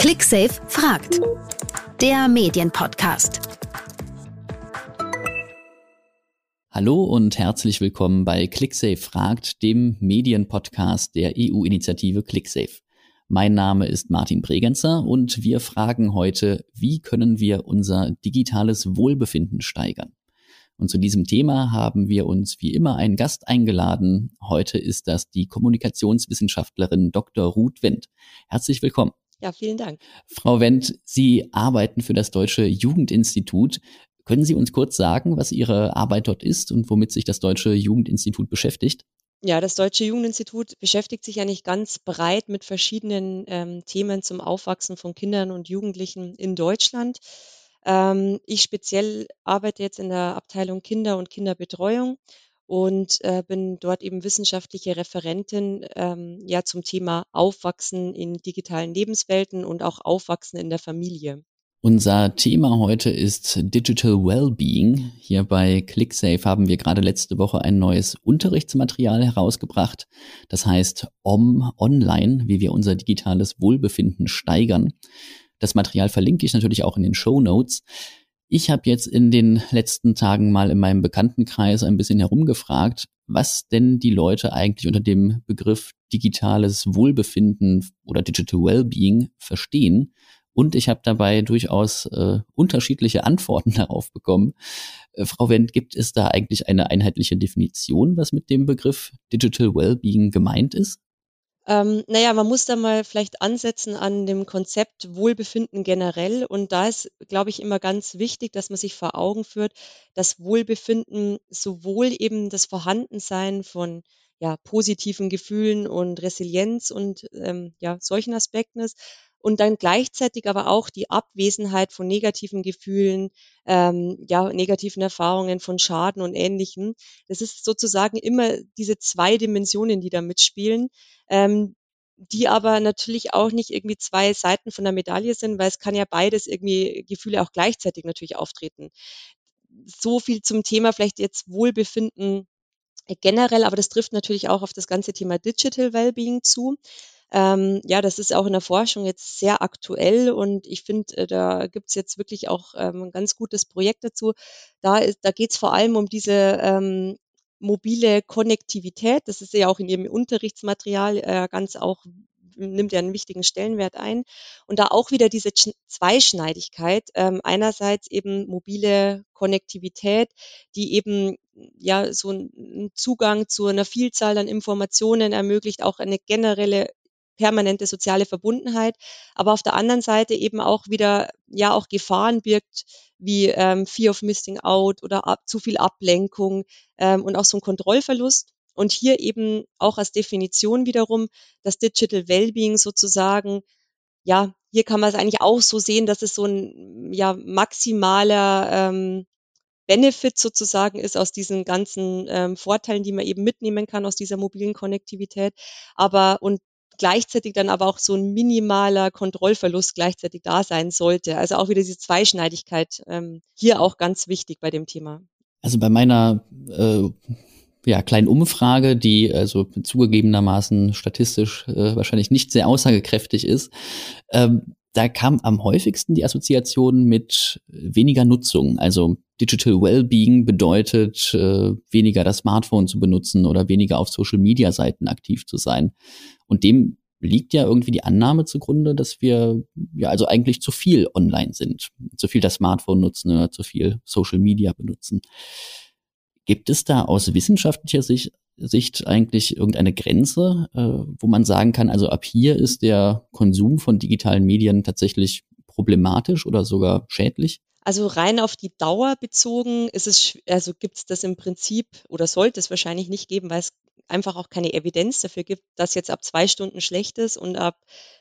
ClickSafe fragt. Der Medienpodcast. Hallo und herzlich willkommen bei ClickSafe fragt, dem Medienpodcast der EU-Initiative ClickSafe. Mein Name ist Martin Bregenzer und wir fragen heute, wie können wir unser digitales Wohlbefinden steigern? Und zu diesem Thema haben wir uns wie immer einen Gast eingeladen. Heute ist das die Kommunikationswissenschaftlerin Dr. Ruth Wendt. Herzlich willkommen. Ja, vielen Dank. Frau Wendt, Sie arbeiten für das Deutsche Jugendinstitut. Können Sie uns kurz sagen, was Ihre Arbeit dort ist und womit sich das Deutsche Jugendinstitut beschäftigt? Ja, das Deutsche Jugendinstitut beschäftigt sich ja nicht ganz breit mit verschiedenen ähm, Themen zum Aufwachsen von Kindern und Jugendlichen in Deutschland. Ähm, ich speziell arbeite jetzt in der Abteilung Kinder und Kinderbetreuung und äh, bin dort eben wissenschaftliche Referentin ähm, ja zum Thema Aufwachsen in digitalen Lebenswelten und auch Aufwachsen in der Familie. Unser Thema heute ist Digital Wellbeing. Hier bei ClickSafe haben wir gerade letzte Woche ein neues Unterrichtsmaterial herausgebracht. Das heißt OM Online, wie wir unser digitales Wohlbefinden steigern. Das Material verlinke ich natürlich auch in den Show Notes. Ich habe jetzt in den letzten Tagen mal in meinem Bekanntenkreis ein bisschen herumgefragt, was denn die Leute eigentlich unter dem Begriff digitales Wohlbefinden oder Digital Wellbeing verstehen. Und ich habe dabei durchaus äh, unterschiedliche Antworten darauf bekommen. Äh, Frau Wendt, gibt es da eigentlich eine einheitliche Definition, was mit dem Begriff Digital Wellbeing gemeint ist? Ähm, naja, man muss da mal vielleicht ansetzen an dem Konzept Wohlbefinden generell. Und da ist, glaube ich, immer ganz wichtig, dass man sich vor Augen führt, dass Wohlbefinden sowohl eben das Vorhandensein von ja, positiven Gefühlen und Resilienz und ähm, ja, solchen Aspekten ist, und dann gleichzeitig aber auch die Abwesenheit von negativen Gefühlen, ähm, ja, negativen Erfahrungen von Schaden und Ähnlichem. Das ist sozusagen immer diese zwei Dimensionen, die da mitspielen, ähm, die aber natürlich auch nicht irgendwie zwei Seiten von der Medaille sind, weil es kann ja beides irgendwie Gefühle auch gleichzeitig natürlich auftreten. So viel zum Thema vielleicht jetzt Wohlbefinden generell, aber das trifft natürlich auch auf das ganze Thema Digital Wellbeing zu. Ähm, ja, das ist auch in der Forschung jetzt sehr aktuell und ich finde, äh, da gibt's jetzt wirklich auch ähm, ein ganz gutes Projekt dazu. Da, ist, da geht's vor allem um diese ähm, mobile Konnektivität. Das ist ja auch in Ihrem Unterrichtsmaterial äh, ganz auch nimmt ja einen wichtigen Stellenwert ein. Und da auch wieder diese Zweischneidigkeit. Ähm, einerseits eben mobile Konnektivität, die eben ja so einen Zugang zu einer Vielzahl an Informationen ermöglicht, auch eine generelle permanente soziale Verbundenheit, aber auf der anderen Seite eben auch wieder ja auch Gefahren birgt, wie ähm, Fear of Missing Out oder ab, zu viel Ablenkung ähm, und auch so ein Kontrollverlust. Und hier eben auch als Definition wiederum das Digital Wellbeing sozusagen, ja, hier kann man es eigentlich auch so sehen, dass es so ein ja, maximaler ähm, Benefit sozusagen ist aus diesen ganzen ähm, Vorteilen, die man eben mitnehmen kann aus dieser mobilen Konnektivität. Aber und gleichzeitig dann aber auch so ein minimaler Kontrollverlust gleichzeitig da sein sollte. Also auch wieder diese Zweischneidigkeit ähm, hier auch ganz wichtig bei dem Thema. Also bei meiner äh, ja, kleinen Umfrage, die also zugegebenermaßen statistisch äh, wahrscheinlich nicht sehr aussagekräftig ist, ähm, da kam am häufigsten die Assoziation mit weniger Nutzung. Also Digital Wellbeing bedeutet, äh, weniger das Smartphone zu benutzen oder weniger auf Social-Media-Seiten aktiv zu sein. Und dem liegt ja irgendwie die Annahme zugrunde, dass wir ja also eigentlich zu viel online sind, zu viel das Smartphone nutzen oder zu viel Social Media benutzen. Gibt es da aus wissenschaftlicher Sicht, Sicht eigentlich irgendeine Grenze, äh, wo man sagen kann, also ab hier ist der Konsum von digitalen Medien tatsächlich problematisch oder sogar schädlich? Also rein auf die Dauer bezogen ist es, also gibt es das im Prinzip oder sollte es wahrscheinlich nicht geben, weil es einfach auch keine Evidenz dafür gibt, dass jetzt ab zwei Stunden schlecht ist und ab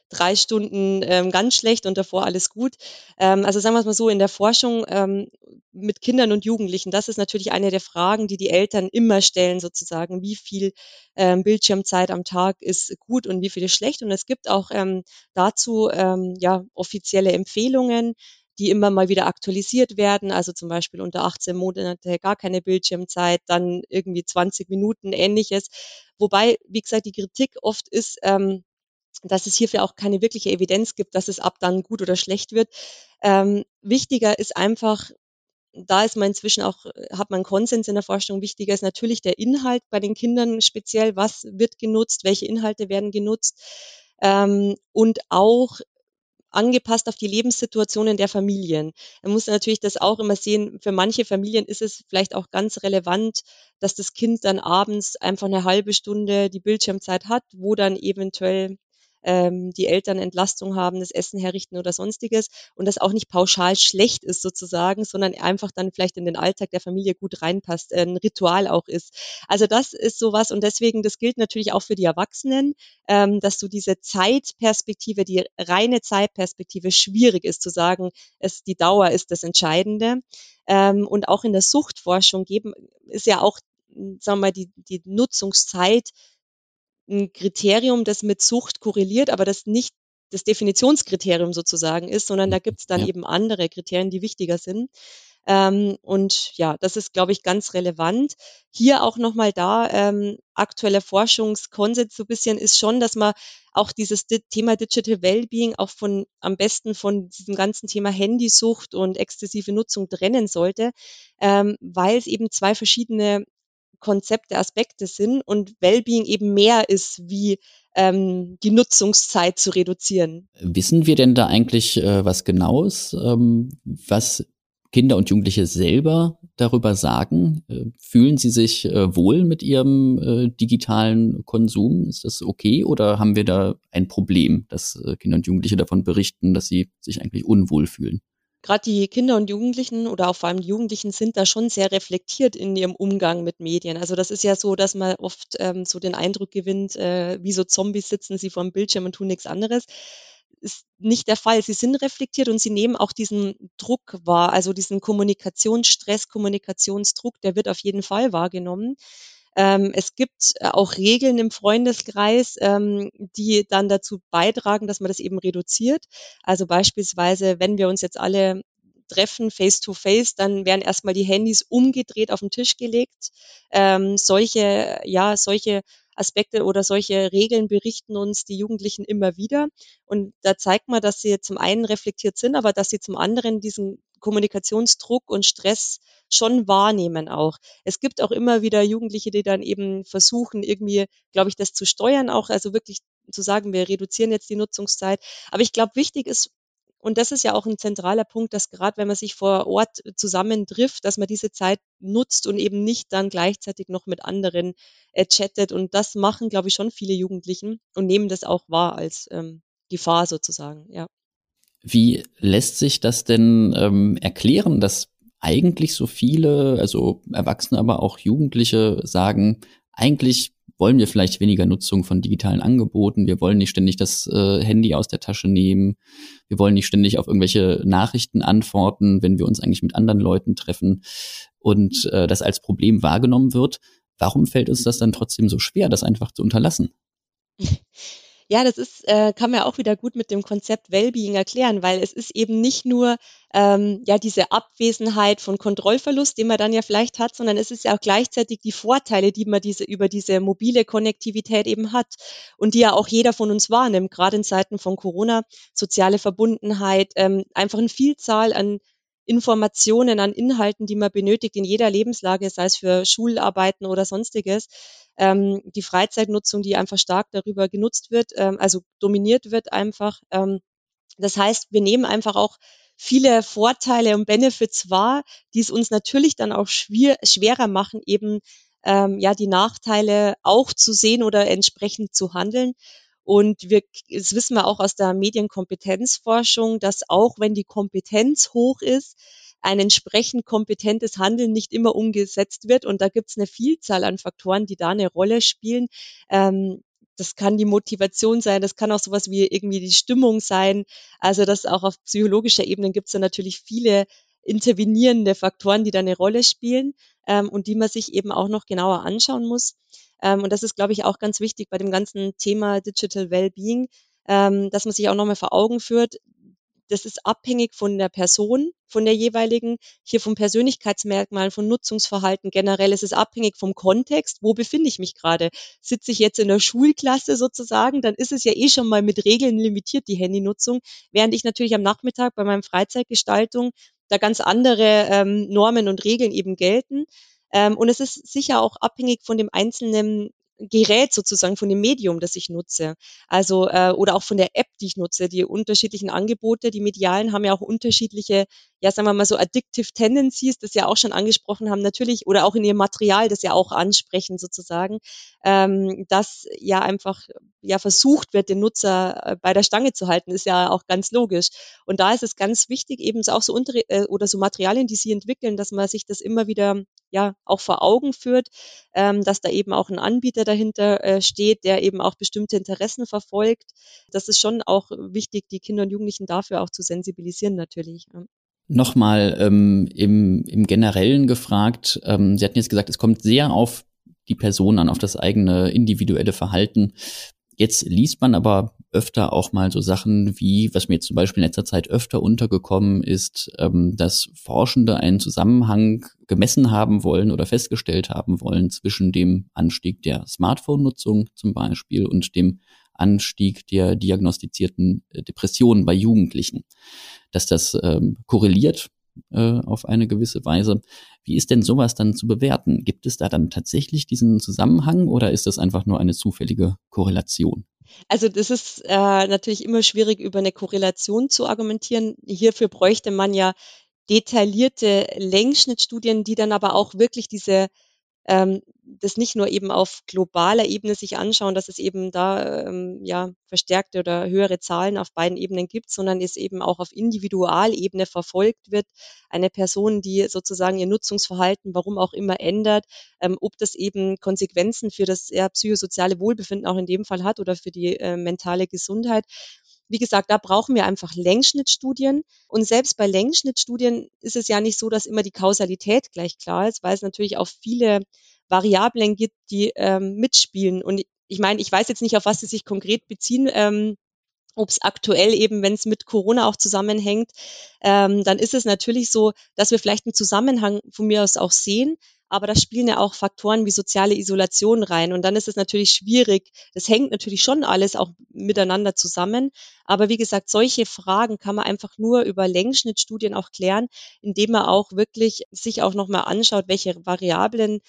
drei Stunden ähm, ganz schlecht und davor alles gut. Ähm, also sagen wir es mal so, in der Forschung ähm, mit Kindern und Jugendlichen, das ist natürlich eine der Fragen, die die Eltern immer stellen, sozusagen, wie viel ähm, Bildschirmzeit am Tag ist gut und wie viel ist schlecht. Und es gibt auch ähm, dazu ähm, ja offizielle Empfehlungen, die immer mal wieder aktualisiert werden. Also zum Beispiel unter 18 Monate gar keine Bildschirmzeit, dann irgendwie 20 Minuten ähnliches. Wobei, wie gesagt, die Kritik oft ist, ähm, dass es hierfür auch keine wirkliche Evidenz gibt, dass es ab dann gut oder schlecht wird. Ähm, wichtiger ist einfach, da ist man inzwischen auch, hat man Konsens in der Forschung, wichtiger ist natürlich der Inhalt bei den Kindern speziell, was wird genutzt, welche Inhalte werden genutzt ähm, und auch angepasst auf die Lebenssituationen der Familien. Man muss natürlich das auch immer sehen, für manche Familien ist es vielleicht auch ganz relevant, dass das Kind dann abends einfach eine halbe Stunde die Bildschirmzeit hat, wo dann eventuell ähm, die Eltern Entlastung haben, das Essen herrichten oder sonstiges und das auch nicht pauschal schlecht ist sozusagen, sondern einfach dann vielleicht in den Alltag der Familie gut reinpasst, äh, ein Ritual auch ist. Also das ist sowas und deswegen, das gilt natürlich auch für die Erwachsenen, ähm, dass du diese Zeitperspektive, die reine Zeitperspektive schwierig ist zu sagen, es, die Dauer ist das Entscheidende. Ähm, und auch in der Suchtforschung geben, ist ja auch sagen wir mal, die, die Nutzungszeit ein Kriterium, das mit Sucht korreliert, aber das nicht das Definitionskriterium sozusagen ist, sondern da mhm. gibt es dann ja. eben andere Kriterien, die wichtiger sind. Ähm, und ja, das ist, glaube ich, ganz relevant. Hier auch nochmal da, ähm, aktueller Forschungskonsens so ein bisschen ist schon, dass man auch dieses Di Thema Digital Wellbeing auch von, am besten von diesem ganzen Thema Handysucht und exzessive Nutzung trennen sollte, ähm, weil es eben zwei verschiedene Konzepte, Aspekte sind und Wellbeing eben mehr ist, wie ähm, die Nutzungszeit zu reduzieren. Wissen wir denn da eigentlich äh, was Genaues, ähm, was Kinder und Jugendliche selber darüber sagen? Äh, fühlen sie sich äh, wohl mit ihrem äh, digitalen Konsum? Ist das okay oder haben wir da ein Problem, dass äh, Kinder und Jugendliche davon berichten, dass sie sich eigentlich unwohl fühlen? Gerade die Kinder und Jugendlichen oder auch vor allem die Jugendlichen sind da schon sehr reflektiert in ihrem Umgang mit Medien. Also das ist ja so, dass man oft ähm, so den Eindruck gewinnt, äh, wie so Zombies sitzen sie vor dem Bildschirm und tun nichts anderes. Ist nicht der Fall. Sie sind reflektiert und sie nehmen auch diesen Druck wahr, also diesen Kommunikationsstress, Kommunikationsdruck, der wird auf jeden Fall wahrgenommen. Ähm, es gibt äh, auch Regeln im Freundeskreis, ähm, die dann dazu beitragen, dass man das eben reduziert. Also beispielsweise, wenn wir uns jetzt alle treffen, face to face, dann werden erstmal die Handys umgedreht auf den Tisch gelegt. Ähm, solche, ja, solche Aspekte oder solche Regeln berichten uns die Jugendlichen immer wieder. Und da zeigt man, dass sie zum einen reflektiert sind, aber dass sie zum anderen diesen Kommunikationsdruck und Stress schon wahrnehmen auch. Es gibt auch immer wieder Jugendliche, die dann eben versuchen, irgendwie, glaube ich, das zu steuern, auch also wirklich zu sagen, wir reduzieren jetzt die Nutzungszeit. Aber ich glaube, wichtig ist, und das ist ja auch ein zentraler Punkt, dass gerade wenn man sich vor Ort zusammentrifft, dass man diese Zeit nutzt und eben nicht dann gleichzeitig noch mit anderen äh, chattet. Und das machen, glaube ich, schon viele Jugendlichen und nehmen das auch wahr als ähm, Gefahr sozusagen, ja. Wie lässt sich das denn ähm, erklären, dass eigentlich so viele, also Erwachsene, aber auch Jugendliche sagen, eigentlich wollen wir vielleicht weniger Nutzung von digitalen Angeboten, wir wollen nicht ständig das äh, Handy aus der Tasche nehmen, wir wollen nicht ständig auf irgendwelche Nachrichten antworten, wenn wir uns eigentlich mit anderen Leuten treffen und äh, das als Problem wahrgenommen wird. Warum fällt uns das dann trotzdem so schwer, das einfach zu unterlassen? Ja, das ist, äh, kann man auch wieder gut mit dem Konzept Wellbeing erklären, weil es ist eben nicht nur ähm, ja diese Abwesenheit von Kontrollverlust, den man dann ja vielleicht hat, sondern es ist ja auch gleichzeitig die Vorteile, die man diese über diese mobile Konnektivität eben hat und die ja auch jeder von uns wahrnimmt, gerade in Zeiten von Corona, soziale Verbundenheit, ähm, einfach eine Vielzahl an Informationen, an Inhalten, die man benötigt in jeder Lebenslage, sei es für Schularbeiten oder sonstiges. Ähm, die Freizeitnutzung, die einfach stark darüber genutzt wird, ähm, also dominiert wird einfach. Ähm, das heißt, wir nehmen einfach auch viele Vorteile und Benefits wahr, die es uns natürlich dann auch schwer, schwerer machen, eben ähm, ja die Nachteile auch zu sehen oder entsprechend zu handeln. Und wir, das wissen wir auch aus der Medienkompetenzforschung, dass auch wenn die Kompetenz hoch ist, ein entsprechend kompetentes Handeln nicht immer umgesetzt wird. Und da gibt es eine Vielzahl an Faktoren, die da eine Rolle spielen. Ähm, das kann die Motivation sein, das kann auch sowas wie irgendwie die Stimmung sein. Also das auch auf psychologischer Ebene gibt es da natürlich viele intervenierende Faktoren, die da eine Rolle spielen ähm, und die man sich eben auch noch genauer anschauen muss. Ähm, und das ist, glaube ich, auch ganz wichtig bei dem ganzen Thema Digital Wellbeing, ähm, dass man sich auch nochmal vor Augen führt, das ist abhängig von der Person, von der jeweiligen, hier vom Persönlichkeitsmerkmal, von Nutzungsverhalten generell. Es ist abhängig vom Kontext. Wo befinde ich mich gerade? Sitze ich jetzt in der Schulklasse sozusagen, dann ist es ja eh schon mal mit Regeln limitiert, die Handynutzung, während ich natürlich am Nachmittag bei meinem Freizeitgestaltung da ganz andere ähm, Normen und Regeln eben gelten. Ähm, und es ist sicher auch abhängig von dem einzelnen Gerät sozusagen, von dem Medium, das ich nutze. Also äh, oder auch von der App, die ich nutze. Die unterschiedlichen Angebote, die medialen haben ja auch unterschiedliche, ja sagen wir mal so addictive Tendencies, das ja auch schon angesprochen haben, natürlich, oder auch in ihrem Material, das ja auch ansprechen sozusagen, ähm, dass ja einfach ja versucht wird, den Nutzer äh, bei der Stange zu halten, ist ja auch ganz logisch. Und da ist es ganz wichtig, eben auch so unter äh, oder so Materialien, die sie entwickeln, dass man sich das immer wieder ja auch vor Augen führt, ähm, dass da eben auch ein Anbieter dahinter äh, steht, der eben auch bestimmte Interessen verfolgt. Das ist schon auch wichtig, die Kinder und Jugendlichen dafür auch zu sensibilisieren natürlich. Ja. Nochmal ähm, im, im Generellen gefragt, ähm, Sie hatten jetzt gesagt, es kommt sehr auf die Person an, auf das eigene individuelle Verhalten. Jetzt liest man aber öfter auch mal so Sachen wie, was mir jetzt zum Beispiel in letzter Zeit öfter untergekommen ist, ähm, dass Forschende einen Zusammenhang gemessen haben wollen oder festgestellt haben wollen zwischen dem Anstieg der Smartphone-Nutzung zum Beispiel und dem Anstieg der diagnostizierten äh, Depressionen bei Jugendlichen. Dass das ähm, korreliert äh, auf eine gewisse Weise. Wie ist denn sowas dann zu bewerten? Gibt es da dann tatsächlich diesen Zusammenhang oder ist das einfach nur eine zufällige Korrelation? Also das ist äh, natürlich immer schwierig, über eine Korrelation zu argumentieren. Hierfür bräuchte man ja detaillierte Längsschnittstudien, die dann aber auch wirklich diese ähm, das nicht nur eben auf globaler Ebene sich anschauen, dass es eben da ähm, ja verstärkte oder höhere Zahlen auf beiden Ebenen gibt, sondern es eben auch auf Individualebene verfolgt wird. Eine Person, die sozusagen ihr Nutzungsverhalten, warum auch immer, ändert, ähm, ob das eben Konsequenzen für das ja, psychosoziale Wohlbefinden auch in dem Fall hat oder für die äh, mentale Gesundheit. Wie gesagt, da brauchen wir einfach Längsschnittstudien. Und selbst bei Längsschnittstudien ist es ja nicht so, dass immer die Kausalität gleich klar ist, weil es natürlich auch viele Variablen gibt, die ähm, mitspielen. Und ich meine, ich weiß jetzt nicht, auf was Sie sich konkret beziehen. Ähm, ob es aktuell eben, wenn es mit Corona auch zusammenhängt, ähm, dann ist es natürlich so, dass wir vielleicht einen Zusammenhang von mir aus auch sehen, aber da spielen ja auch Faktoren wie soziale Isolation rein. Und dann ist es natürlich schwierig. Das hängt natürlich schon alles auch miteinander zusammen. Aber wie gesagt, solche Fragen kann man einfach nur über Längsschnittstudien auch klären, indem man auch wirklich sich auch nochmal anschaut, welche Variablen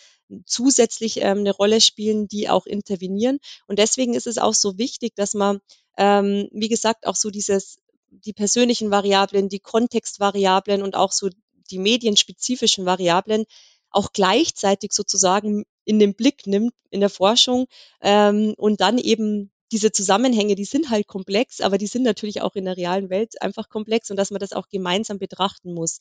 zusätzlich ähm, eine Rolle spielen, die auch intervenieren. Und deswegen ist es auch so wichtig, dass man, ähm, wie gesagt, auch so dieses die persönlichen Variablen, die Kontextvariablen und auch so die medienspezifischen Variablen auch gleichzeitig sozusagen in den Blick nimmt in der Forschung ähm, und dann eben diese Zusammenhänge, die sind halt komplex, aber die sind natürlich auch in der realen Welt einfach komplex und dass man das auch gemeinsam betrachten muss.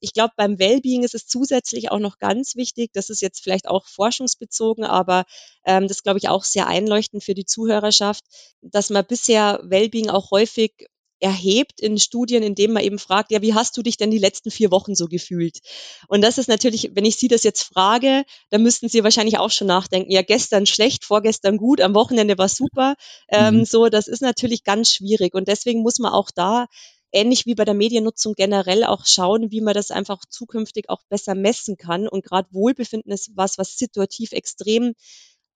Ich glaube, beim Wellbeing ist es zusätzlich auch noch ganz wichtig, das ist jetzt vielleicht auch forschungsbezogen, aber ähm, das glaube ich auch sehr einleuchtend für die Zuhörerschaft, dass man bisher Wellbeing auch häufig erhebt in Studien, indem man eben fragt, ja, wie hast du dich denn die letzten vier Wochen so gefühlt? Und das ist natürlich, wenn ich Sie das jetzt frage, dann müssten Sie wahrscheinlich auch schon nachdenken, ja, gestern schlecht, vorgestern gut, am Wochenende war super. Ähm, mhm. So, das ist natürlich ganz schwierig. Und deswegen muss man auch da ähnlich wie bei der Mediennutzung generell auch schauen, wie man das einfach zukünftig auch besser messen kann. Und gerade Wohlbefinden ist was, was situativ extrem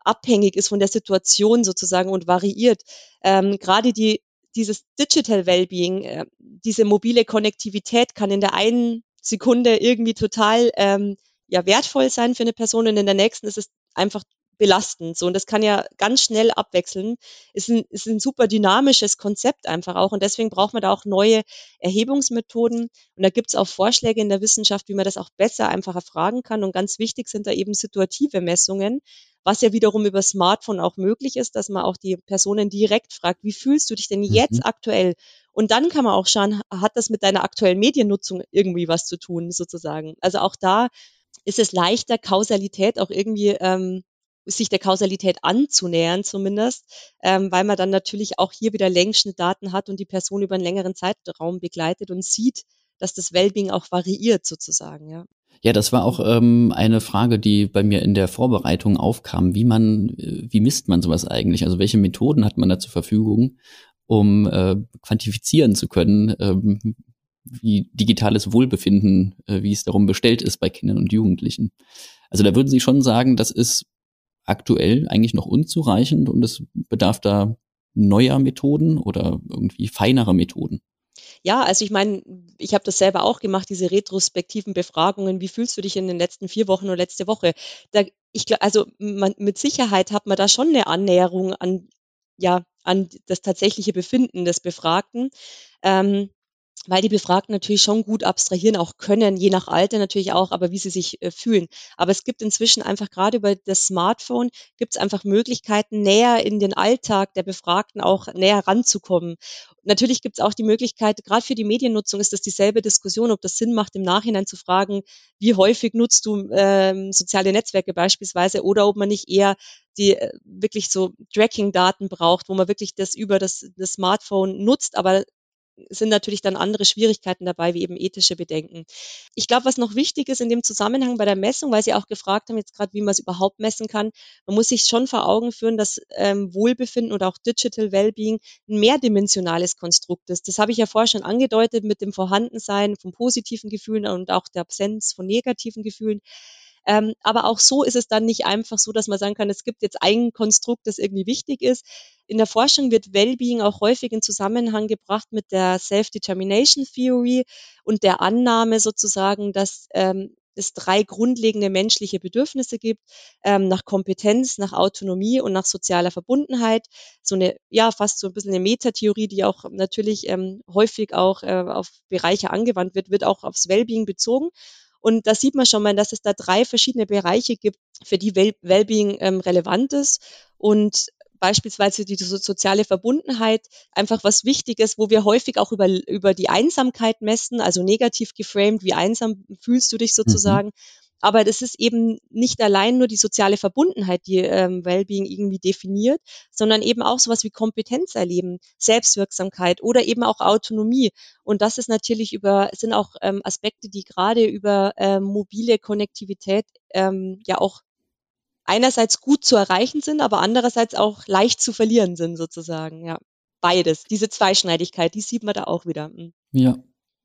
abhängig ist von der Situation sozusagen und variiert. Ähm, gerade die dieses Digital Wellbeing, äh, diese mobile Konnektivität kann in der einen Sekunde irgendwie total ähm, ja wertvoll sein für eine Person und in der nächsten ist es einfach belastend. So, und das kann ja ganz schnell abwechseln. Ist ein, ist ein super dynamisches Konzept einfach auch. Und deswegen braucht man da auch neue Erhebungsmethoden. Und da gibt es auch Vorschläge in der Wissenschaft, wie man das auch besser einfach erfragen kann. Und ganz wichtig sind da eben situative Messungen, was ja wiederum über Smartphone auch möglich ist, dass man auch die Personen direkt fragt, wie fühlst du dich denn jetzt mhm. aktuell? Und dann kann man auch schauen, hat das mit deiner aktuellen Mediennutzung irgendwie was zu tun, sozusagen. Also auch da ist es leichter, Kausalität auch irgendwie ähm, sich der Kausalität anzunähern zumindest, ähm, weil man dann natürlich auch hier wieder Längsschnittdaten hat und die Person über einen längeren Zeitraum begleitet und sieht, dass das Wellbeing auch variiert sozusagen, ja. Ja, das war auch ähm, eine Frage, die bei mir in der Vorbereitung aufkam. Wie man, äh, wie misst man sowas eigentlich? Also welche Methoden hat man da zur Verfügung? um äh, quantifizieren zu können, ähm, wie digitales Wohlbefinden, äh, wie es darum bestellt ist bei Kindern und Jugendlichen. Also da würden Sie schon sagen, das ist aktuell eigentlich noch unzureichend und es bedarf da neuer Methoden oder irgendwie feinerer Methoden. Ja, also ich meine, ich habe das selber auch gemacht, diese retrospektiven Befragungen. Wie fühlst du dich in den letzten vier Wochen oder letzte Woche? Da, ich glaube, also man, mit Sicherheit hat man da schon eine Annäherung an, ja, an das tatsächliche Befinden des Befragten. Ähm, weil die Befragten natürlich schon gut abstrahieren auch können, je nach Alter natürlich auch, aber wie sie sich äh, fühlen. Aber es gibt inzwischen einfach gerade über das Smartphone gibt es einfach Möglichkeiten, näher in den Alltag der Befragten auch näher ranzukommen. Natürlich gibt es auch die Möglichkeit, gerade für die Mediennutzung ist das dieselbe Diskussion, ob das Sinn macht, im Nachhinein zu fragen, wie häufig nutzt du ähm, soziale Netzwerke beispielsweise oder ob man nicht eher die äh, wirklich so Tracking-Daten braucht, wo man wirklich das über das, das Smartphone nutzt, aber sind natürlich dann andere Schwierigkeiten dabei, wie eben ethische Bedenken. Ich glaube, was noch wichtig ist in dem Zusammenhang bei der Messung, weil Sie auch gefragt haben jetzt gerade, wie man es überhaupt messen kann, man muss sich schon vor Augen führen, dass ähm, Wohlbefinden oder auch Digital Wellbeing ein mehrdimensionales Konstrukt ist. Das habe ich ja vorher schon angedeutet mit dem Vorhandensein von positiven Gefühlen und auch der Absenz von negativen Gefühlen. Ähm, aber auch so ist es dann nicht einfach so, dass man sagen kann, es gibt jetzt ein Konstrukt, das irgendwie wichtig ist. In der Forschung wird Wellbeing auch häufig in Zusammenhang gebracht mit der Self-Determination Theory und der Annahme sozusagen, dass ähm, es drei grundlegende menschliche Bedürfnisse gibt, ähm, nach Kompetenz, nach Autonomie und nach sozialer Verbundenheit. So eine, ja, fast so ein bisschen eine Metatheorie, die auch natürlich ähm, häufig auch äh, auf Bereiche angewandt wird, wird auch aufs Wellbeing bezogen. Und da sieht man schon mal, dass es da drei verschiedene Bereiche gibt, für die Wellbeing ähm, relevant ist. Und beispielsweise die soziale Verbundenheit einfach was Wichtiges, wo wir häufig auch über, über die Einsamkeit messen, also negativ geframed, wie einsam fühlst du dich mhm. sozusagen. Mhm. Aber das ist eben nicht allein nur die soziale Verbundenheit, die ähm, Wellbeing irgendwie definiert, sondern eben auch sowas wie Kompetenz erleben, Selbstwirksamkeit oder eben auch Autonomie. Und das ist natürlich über, sind auch ähm, Aspekte, die gerade über ähm, mobile Konnektivität ähm, ja auch einerseits gut zu erreichen sind, aber andererseits auch leicht zu verlieren sind sozusagen, ja. Beides, diese Zweischneidigkeit, die sieht man da auch wieder. Mhm. Ja,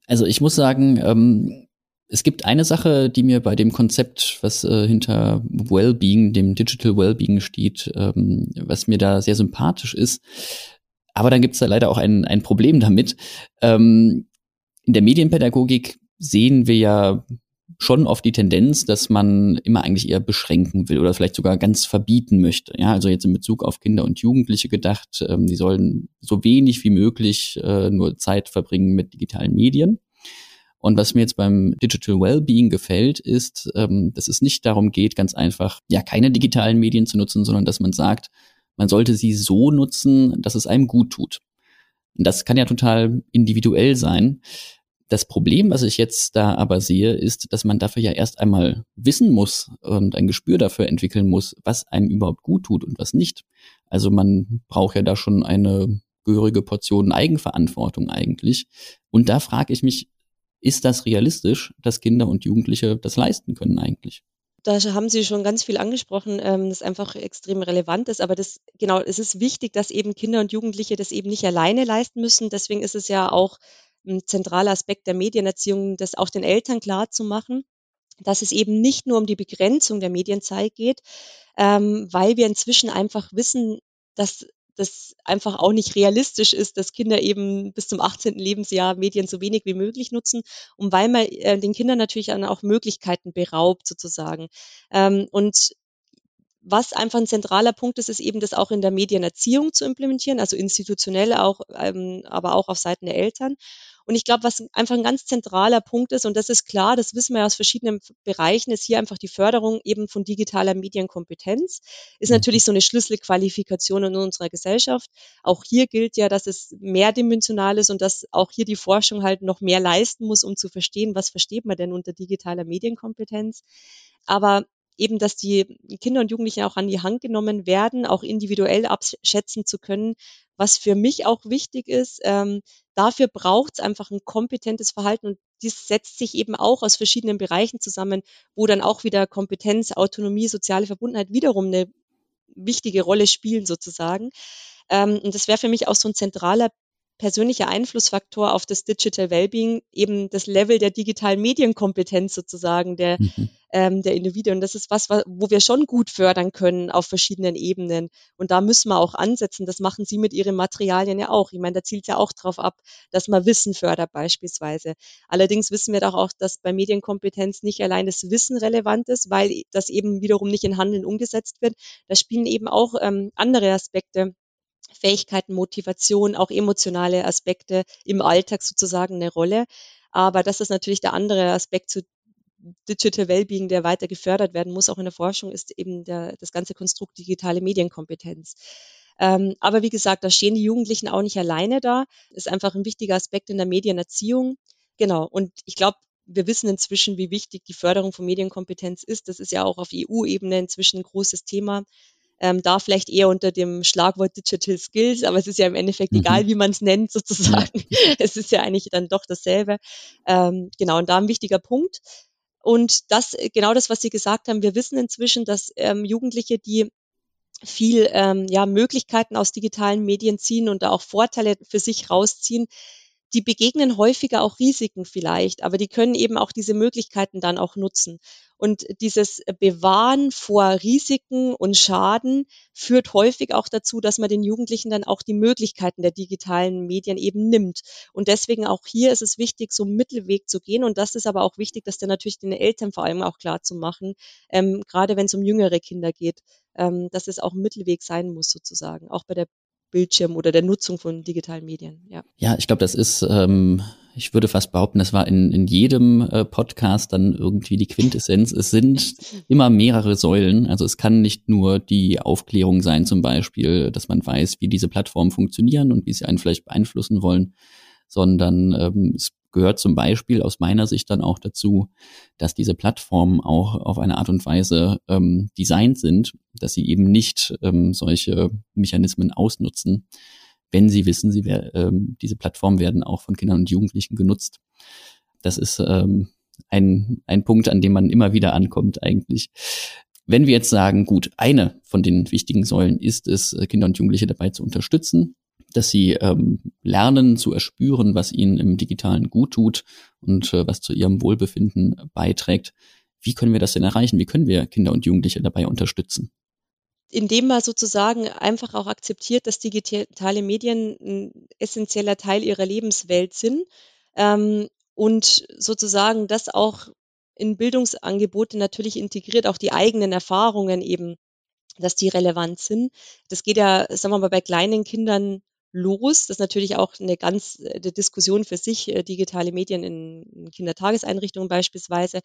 also ich muss sagen, ähm, es gibt eine Sache, die mir bei dem Konzept, was äh, hinter Wellbeing, dem Digital Wellbeing steht, ähm, was mir da sehr sympathisch ist. Aber dann gibt es da leider auch ein, ein Problem damit. Ähm, in der Medienpädagogik sehen wir ja schon oft die Tendenz, dass man immer eigentlich eher beschränken will oder vielleicht sogar ganz verbieten möchte. Ja, also jetzt in Bezug auf Kinder und Jugendliche gedacht, ähm, die sollen so wenig wie möglich äh, nur Zeit verbringen mit digitalen Medien. Und was mir jetzt beim Digital Wellbeing gefällt, ist, ähm, dass es nicht darum geht, ganz einfach, ja, keine digitalen Medien zu nutzen, sondern dass man sagt, man sollte sie so nutzen, dass es einem gut tut. Und das kann ja total individuell sein. Das Problem, was ich jetzt da aber sehe, ist, dass man dafür ja erst einmal wissen muss und ein Gespür dafür entwickeln muss, was einem überhaupt gut tut und was nicht. Also man braucht ja da schon eine gehörige Portion Eigenverantwortung eigentlich. Und da frage ich mich, ist das realistisch, dass Kinder und Jugendliche das leisten können eigentlich? Da haben Sie schon ganz viel angesprochen, ähm, das einfach extrem relevant ist. Aber das, genau, es ist wichtig, dass eben Kinder und Jugendliche das eben nicht alleine leisten müssen. Deswegen ist es ja auch ein zentraler Aspekt der Medienerziehung, das auch den Eltern klar zu machen, dass es eben nicht nur um die Begrenzung der Medienzeit geht, ähm, weil wir inzwischen einfach wissen, dass das einfach auch nicht realistisch ist, dass Kinder eben bis zum 18. Lebensjahr Medien so wenig wie möglich nutzen und weil man äh, den Kindern natürlich dann auch Möglichkeiten beraubt sozusagen. Ähm, und was einfach ein zentraler Punkt ist, ist eben das auch in der Medienerziehung zu implementieren, also institutionell auch, ähm, aber auch auf Seiten der Eltern. Und ich glaube, was einfach ein ganz zentraler Punkt ist, und das ist klar, das wissen wir ja aus verschiedenen Bereichen, ist hier einfach die Förderung eben von digitaler Medienkompetenz. Ist mhm. natürlich so eine Schlüsselqualifikation in unserer Gesellschaft. Auch hier gilt ja, dass es mehrdimensional ist und dass auch hier die Forschung halt noch mehr leisten muss, um zu verstehen, was versteht man denn unter digitaler Medienkompetenz. Aber eben, dass die Kinder und Jugendlichen auch an die Hand genommen werden, auch individuell abschätzen zu können, was für mich auch wichtig ist. Ähm, dafür braucht es einfach ein kompetentes Verhalten und dies setzt sich eben auch aus verschiedenen Bereichen zusammen, wo dann auch wieder Kompetenz, Autonomie, soziale Verbundenheit wiederum eine wichtige Rolle spielen sozusagen. Ähm, und das wäre für mich auch so ein zentraler persönlicher Einflussfaktor auf das Digital Wellbeing eben das Level der digitalen Medienkompetenz sozusagen der, mhm. ähm, der Individuen. Das ist was, wo wir schon gut fördern können auf verschiedenen Ebenen. Und da müssen wir auch ansetzen. Das machen Sie mit Ihren Materialien ja auch. Ich meine, da zielt ja auch drauf ab, dass man Wissen fördert beispielsweise. Allerdings wissen wir doch auch, dass bei Medienkompetenz nicht allein das Wissen relevant ist, weil das eben wiederum nicht in Handeln umgesetzt wird. Da spielen eben auch ähm, andere Aspekte Fähigkeiten, Motivation, auch emotionale Aspekte im Alltag sozusagen eine Rolle. Aber das ist natürlich der andere Aspekt zu Digital Wellbeing, der weiter gefördert werden muss, auch in der Forschung, ist eben der, das ganze Konstrukt digitale Medienkompetenz. Ähm, aber wie gesagt, da stehen die Jugendlichen auch nicht alleine da. Ist einfach ein wichtiger Aspekt in der Medienerziehung. Genau. Und ich glaube, wir wissen inzwischen, wie wichtig die Förderung von Medienkompetenz ist. Das ist ja auch auf EU-Ebene inzwischen ein großes Thema ähm, da vielleicht eher unter dem Schlagwort Digital Skills, aber es ist ja im Endeffekt mhm. egal, wie man es nennt sozusagen. Es ist ja eigentlich dann doch dasselbe. Ähm, genau, und da ein wichtiger Punkt. Und das, genau das, was Sie gesagt haben, wir wissen inzwischen, dass ähm, Jugendliche, die viel ähm, ja, Möglichkeiten aus digitalen Medien ziehen und da auch Vorteile für sich rausziehen, die begegnen häufiger auch Risiken vielleicht, aber die können eben auch diese Möglichkeiten dann auch nutzen. Und dieses Bewahren vor Risiken und Schaden führt häufig auch dazu, dass man den Jugendlichen dann auch die Möglichkeiten der digitalen Medien eben nimmt. Und deswegen auch hier ist es wichtig, so einen Mittelweg zu gehen. Und das ist aber auch wichtig, dass der natürlich den Eltern vor allem auch klar zu machen, ähm, gerade wenn es um jüngere Kinder geht, ähm, dass es auch ein Mittelweg sein muss sozusagen, auch bei der Bildschirm oder der Nutzung von digitalen Medien. Ja, ja ich glaube, das ist, ähm, ich würde fast behaupten, das war in, in jedem äh, Podcast dann irgendwie die Quintessenz. Es sind immer mehrere Säulen. Also es kann nicht nur die Aufklärung sein, zum Beispiel, dass man weiß, wie diese Plattformen funktionieren und wie sie einen vielleicht beeinflussen wollen, sondern ähm, es gehört zum Beispiel aus meiner Sicht dann auch dazu, dass diese Plattformen auch auf eine Art und Weise ähm, designt sind, dass sie eben nicht ähm, solche Mechanismen ausnutzen, wenn sie wissen, sie wär, ähm, diese Plattformen werden auch von Kindern und Jugendlichen genutzt. Das ist ähm, ein, ein Punkt, an dem man immer wieder ankommt eigentlich. Wenn wir jetzt sagen, gut, eine von den wichtigen Säulen ist es, Kinder und Jugendliche dabei zu unterstützen, dass sie ähm, lernen zu erspüren, was ihnen im Digitalen gut tut und äh, was zu ihrem Wohlbefinden beiträgt. Wie können wir das denn erreichen? Wie können wir Kinder und Jugendliche dabei unterstützen? Indem man sozusagen einfach auch akzeptiert, dass digitale Medien ein essentieller Teil ihrer Lebenswelt sind ähm, und sozusagen das auch in Bildungsangebote natürlich integriert, auch die eigenen Erfahrungen eben dass die relevant sind. Das geht ja, sagen wir mal, bei kleinen Kindern los. Das ist natürlich auch eine ganz eine äh, Diskussion für sich, äh, digitale Medien in Kindertageseinrichtungen beispielsweise.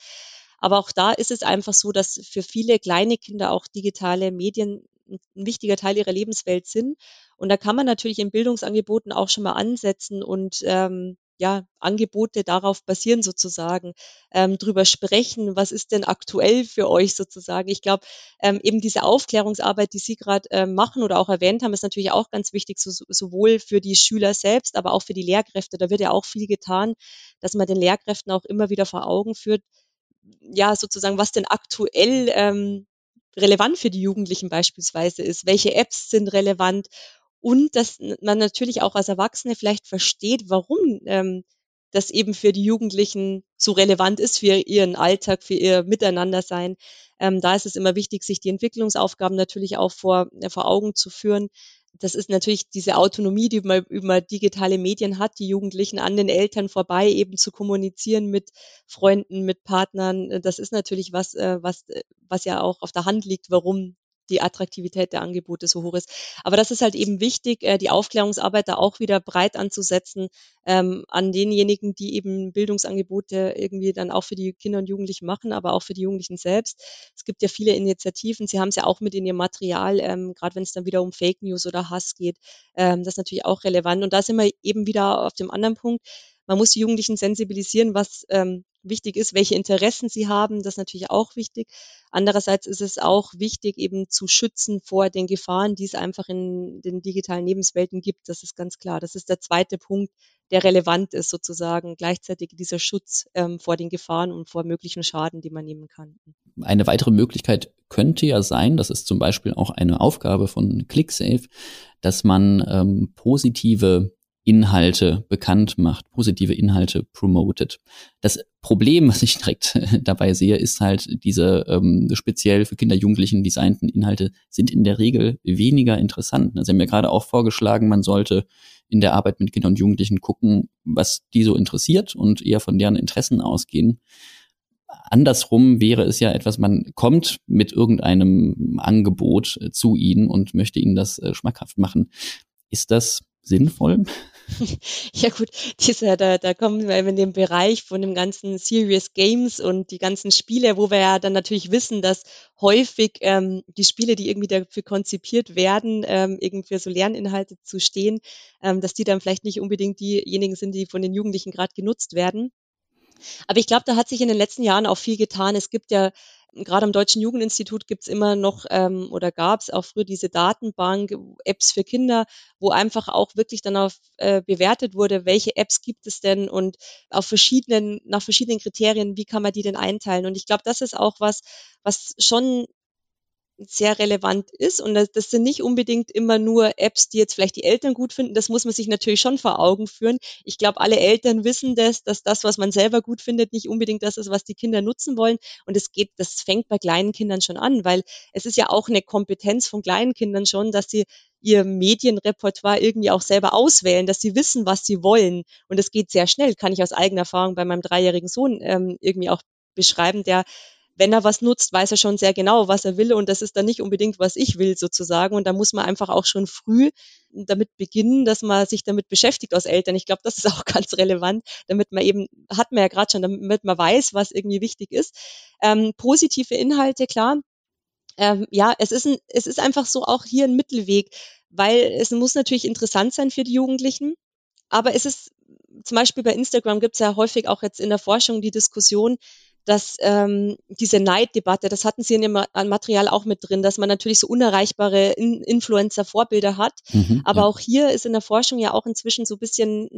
Aber auch da ist es einfach so, dass für viele kleine Kinder auch digitale Medien ein wichtiger Teil ihrer Lebenswelt sind. Und da kann man natürlich in Bildungsangeboten auch schon mal ansetzen und ähm, ja, Angebote darauf basieren sozusagen, ähm, drüber sprechen, was ist denn aktuell für euch sozusagen. Ich glaube, ähm, eben diese Aufklärungsarbeit, die Sie gerade ähm, machen oder auch erwähnt haben, ist natürlich auch ganz wichtig, so, sowohl für die Schüler selbst, aber auch für die Lehrkräfte. Da wird ja auch viel getan, dass man den Lehrkräften auch immer wieder vor Augen führt, ja, sozusagen, was denn aktuell ähm, relevant für die Jugendlichen beispielsweise ist, welche Apps sind relevant und dass man natürlich auch als Erwachsene vielleicht versteht, warum ähm, das eben für die Jugendlichen so relevant ist für ihren Alltag, für ihr Miteinandersein. Ähm, da ist es immer wichtig, sich die Entwicklungsaufgaben natürlich auch vor, äh, vor Augen zu führen. Das ist natürlich diese Autonomie, die man über digitale Medien hat, die Jugendlichen an den Eltern vorbei eben zu kommunizieren mit Freunden, mit Partnern. Das ist natürlich was, äh, was, äh, was ja auch auf der Hand liegt, warum die Attraktivität der Angebote so hoch ist. Aber das ist halt eben wichtig, äh, die Aufklärungsarbeit da auch wieder breit anzusetzen ähm, an denjenigen, die eben Bildungsangebote irgendwie dann auch für die Kinder und Jugendlichen machen, aber auch für die Jugendlichen selbst. Es gibt ja viele Initiativen. Sie haben es ja auch mit in Ihrem Material, ähm, gerade wenn es dann wieder um Fake News oder Hass geht. Ähm, das ist natürlich auch relevant. Und da sind wir eben wieder auf dem anderen Punkt. Man muss die Jugendlichen sensibilisieren, was ähm, wichtig ist, welche Interessen sie haben, das ist natürlich auch wichtig. Andererseits ist es auch wichtig, eben zu schützen vor den Gefahren, die es einfach in den digitalen Lebenswelten gibt. Das ist ganz klar. Das ist der zweite Punkt, der relevant ist sozusagen. Gleichzeitig dieser Schutz ähm, vor den Gefahren und vor möglichen Schaden, die man nehmen kann. Eine weitere Möglichkeit könnte ja sein, das ist zum Beispiel auch eine Aufgabe von ClickSafe, dass man ähm, positive Inhalte bekannt macht, positive Inhalte promotet. Das Problem, was ich direkt dabei sehe, ist halt diese ähm, speziell für Kinder, Jugendlichen designten Inhalte sind in der Regel weniger interessant. Sie haben mir gerade auch vorgeschlagen, man sollte in der Arbeit mit Kindern und Jugendlichen gucken, was die so interessiert und eher von deren Interessen ausgehen. Andersrum wäre es ja etwas, man kommt mit irgendeinem Angebot zu ihnen und möchte ihnen das äh, schmackhaft machen. Ist das sinnvoll? Ja gut, dieser, da, da kommen wir in den Bereich von dem ganzen Serious Games und die ganzen Spiele, wo wir ja dann natürlich wissen, dass häufig ähm, die Spiele, die irgendwie dafür konzipiert werden, ähm, irgendwie für so Lerninhalte zu stehen, ähm, dass die dann vielleicht nicht unbedingt diejenigen sind, die von den Jugendlichen gerade genutzt werden. Aber ich glaube, da hat sich in den letzten Jahren auch viel getan. Es gibt ja gerade am Deutschen Jugendinstitut gibt's immer noch ähm, oder gab's auch früher diese Datenbank, Apps für Kinder, wo einfach auch wirklich dann auf äh, bewertet wurde, welche Apps gibt es denn und auf verschiedenen, nach verschiedenen Kriterien, wie kann man die denn einteilen. Und ich glaube, das ist auch was, was schon sehr relevant ist. Und das, das, sind nicht unbedingt immer nur Apps, die jetzt vielleicht die Eltern gut finden. Das muss man sich natürlich schon vor Augen führen. Ich glaube, alle Eltern wissen das, dass das, was man selber gut findet, nicht unbedingt das ist, was die Kinder nutzen wollen. Und es geht, das fängt bei kleinen Kindern schon an, weil es ist ja auch eine Kompetenz von kleinen Kindern schon, dass sie ihr Medienrepertoire irgendwie auch selber auswählen, dass sie wissen, was sie wollen. Und es geht sehr schnell, kann ich aus eigener Erfahrung bei meinem dreijährigen Sohn ähm, irgendwie auch beschreiben, der wenn er was nutzt, weiß er schon sehr genau, was er will und das ist dann nicht unbedingt, was ich will sozusagen. Und da muss man einfach auch schon früh damit beginnen, dass man sich damit beschäftigt als Eltern. Ich glaube, das ist auch ganz relevant, damit man eben, hat man ja gerade schon, damit man weiß, was irgendwie wichtig ist. Ähm, positive Inhalte, klar. Ähm, ja, es ist, ein, es ist einfach so auch hier ein Mittelweg, weil es muss natürlich interessant sein für die Jugendlichen, aber es ist zum Beispiel bei Instagram gibt es ja häufig auch jetzt in der Forschung die Diskussion, dass ähm, diese Neiddebatte, das hatten Sie in dem Material auch mit drin, dass man natürlich so unerreichbare In Influencer-Vorbilder hat. Mhm, Aber ja. auch hier ist in der Forschung ja auch inzwischen so ein bisschen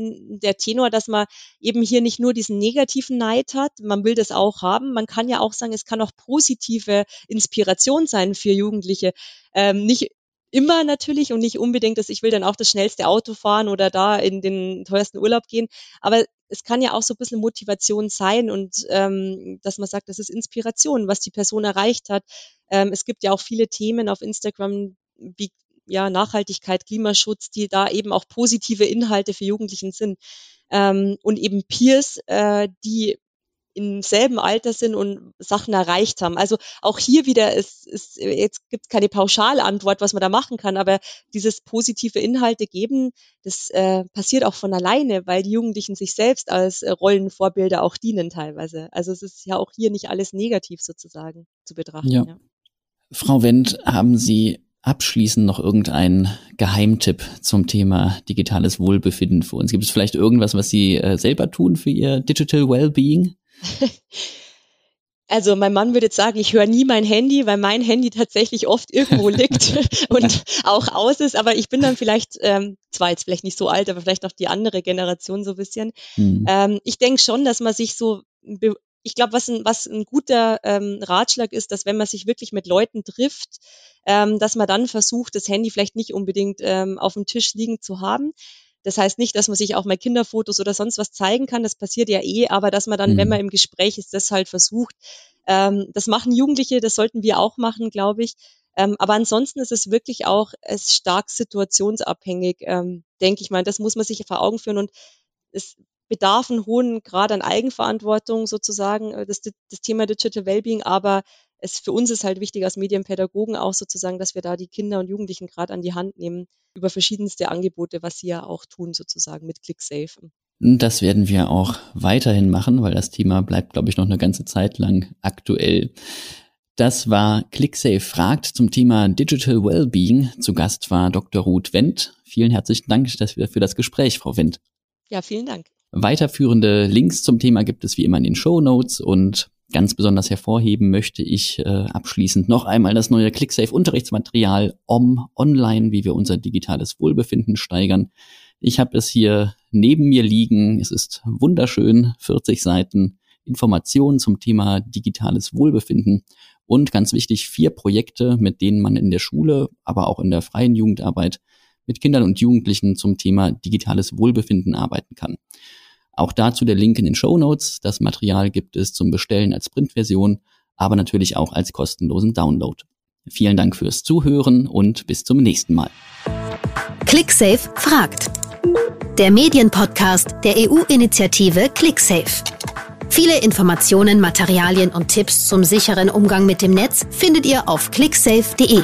der Tenor, dass man eben hier nicht nur diesen negativen Neid hat, man will das auch haben. Man kann ja auch sagen, es kann auch positive Inspiration sein für Jugendliche. Ähm, nicht immer natürlich und nicht unbedingt, dass ich will dann auch das schnellste Auto fahren oder da in den teuersten Urlaub gehen. Aber es kann ja auch so ein bisschen Motivation sein und ähm, dass man sagt, das ist Inspiration, was die Person erreicht hat. Ähm, es gibt ja auch viele Themen auf Instagram wie ja, Nachhaltigkeit, Klimaschutz, die da eben auch positive Inhalte für Jugendlichen sind. Ähm, und eben Peers, äh, die im selben Alter sind und Sachen erreicht haben. Also auch hier wieder, es, es, jetzt gibt es keine Pauschalantwort, was man da machen kann, aber dieses positive Inhalte geben, das äh, passiert auch von alleine, weil die Jugendlichen sich selbst als äh, Rollenvorbilder auch dienen teilweise. Also es ist ja auch hier nicht alles negativ sozusagen zu betrachten. Ja. ja. Frau Wendt, haben Sie abschließend noch irgendeinen Geheimtipp zum Thema digitales Wohlbefinden für uns? Gibt es vielleicht irgendwas, was Sie äh, selber tun für Ihr Digital Wellbeing? Also mein Mann würde jetzt sagen, ich höre nie mein Handy, weil mein Handy tatsächlich oft irgendwo liegt und auch aus ist. Aber ich bin dann vielleicht, ähm, zwar jetzt vielleicht nicht so alt, aber vielleicht noch die andere Generation so ein bisschen. Mhm. Ähm, ich denke schon, dass man sich so, ich glaube, was ein, was ein guter ähm, Ratschlag ist, dass wenn man sich wirklich mit Leuten trifft, ähm, dass man dann versucht, das Handy vielleicht nicht unbedingt ähm, auf dem Tisch liegen zu haben, das heißt nicht, dass man sich auch mal Kinderfotos oder sonst was zeigen kann, das passiert ja eh, aber dass man dann, mhm. wenn man im Gespräch ist, das halt versucht. Ähm, das machen Jugendliche, das sollten wir auch machen, glaube ich. Ähm, aber ansonsten ist es wirklich auch es stark situationsabhängig, ähm, denke ich mal. Das muss man sich vor Augen führen und es bedarf einen hohen Grad an Eigenverantwortung sozusagen, äh, das, das Thema Digital Wellbeing, aber es für uns ist halt wichtig als Medienpädagogen auch sozusagen, dass wir da die Kinder und Jugendlichen gerade an die Hand nehmen über verschiedenste Angebote, was sie ja auch tun sozusagen mit ClickSafe. Das werden wir auch weiterhin machen, weil das Thema bleibt, glaube ich, noch eine ganze Zeit lang aktuell. Das war ClickSafe fragt zum Thema Digital Wellbeing. Zu Gast war Dr. Ruth Wendt. Vielen herzlichen Dank für das Gespräch, Frau Wendt. Ja, vielen Dank. Weiterführende Links zum Thema gibt es wie immer in den Show Notes und Ganz besonders hervorheben möchte ich äh, abschließend noch einmal das neue ClickSafe-Unterrichtsmaterial OM online, wie wir unser digitales Wohlbefinden steigern. Ich habe es hier neben mir liegen. Es ist wunderschön, 40 Seiten Informationen zum Thema digitales Wohlbefinden und ganz wichtig vier Projekte, mit denen man in der Schule, aber auch in der freien Jugendarbeit mit Kindern und Jugendlichen zum Thema digitales Wohlbefinden arbeiten kann. Auch dazu der Link in den Show Notes. Das Material gibt es zum Bestellen als Printversion, aber natürlich auch als kostenlosen Download. Vielen Dank fürs Zuhören und bis zum nächsten Mal. ClickSafe fragt. Der Medienpodcast der EU-Initiative ClickSafe. Viele Informationen, Materialien und Tipps zum sicheren Umgang mit dem Netz findet ihr auf clicksafe.de.